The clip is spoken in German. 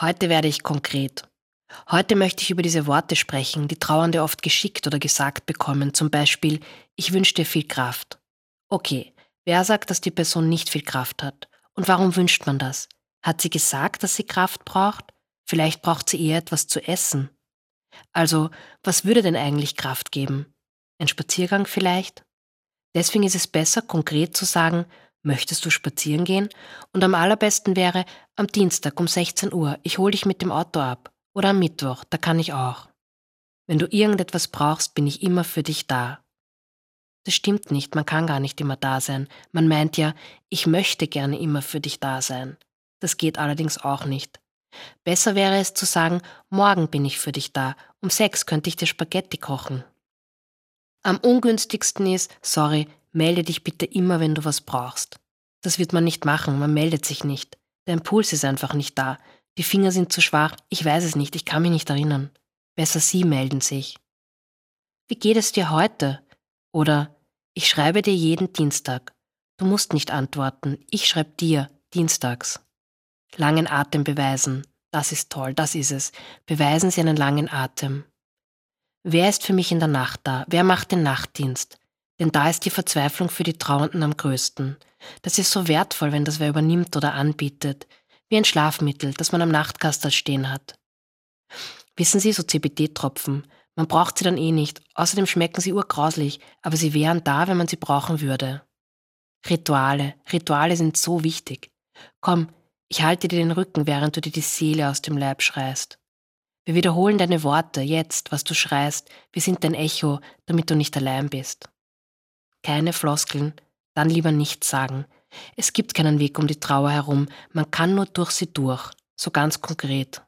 Heute werde ich konkret. Heute möchte ich über diese Worte sprechen, die Trauernde oft geschickt oder gesagt bekommen, zum Beispiel Ich wünsche dir viel Kraft. Okay, wer sagt, dass die Person nicht viel Kraft hat? Und warum wünscht man das? Hat sie gesagt, dass sie Kraft braucht? Vielleicht braucht sie eher etwas zu essen. Also, was würde denn eigentlich Kraft geben? Ein Spaziergang vielleicht? Deswegen ist es besser, konkret zu sagen, möchtest du spazieren gehen? Und am allerbesten wäre, am Dienstag um 16 Uhr, ich hole dich mit dem Auto ab. Oder am Mittwoch, da kann ich auch. Wenn du irgendetwas brauchst, bin ich immer für dich da. Das stimmt nicht, man kann gar nicht immer da sein. Man meint ja, ich möchte gerne immer für dich da sein. Das geht allerdings auch nicht. Besser wäre es zu sagen, morgen bin ich für dich da, um sechs könnte ich dir Spaghetti kochen. Am ungünstigsten ist, sorry, melde dich bitte immer, wenn du was brauchst. Das wird man nicht machen, man meldet sich nicht. Der Impuls ist einfach nicht da. Die Finger sind zu schwach, ich weiß es nicht, ich kann mich nicht erinnern. Besser Sie melden sich. Wie geht es dir heute? Oder ich schreibe dir jeden Dienstag. Du musst nicht antworten, ich schreibe dir dienstags. Langen Atem beweisen. Das ist toll, das ist es. Beweisen Sie einen langen Atem. Wer ist für mich in der Nacht da? Wer macht den Nachtdienst? Denn da ist die Verzweiflung für die Trauernden am größten. Das ist so wertvoll, wenn das wer übernimmt oder anbietet wie ein Schlafmittel, das man am Nachtkastel stehen hat. Wissen Sie, so CBD-Tropfen, man braucht sie dann eh nicht, außerdem schmecken sie urgrauslich, aber sie wären da, wenn man sie brauchen würde. Rituale, Rituale sind so wichtig. Komm, ich halte dir den Rücken, während du dir die Seele aus dem Leib schreist. Wir wiederholen deine Worte, jetzt, was du schreist, wir sind dein Echo, damit du nicht allein bist. Keine Floskeln, dann lieber nichts sagen, es gibt keinen Weg um die Trauer herum, man kann nur durch sie durch, so ganz konkret.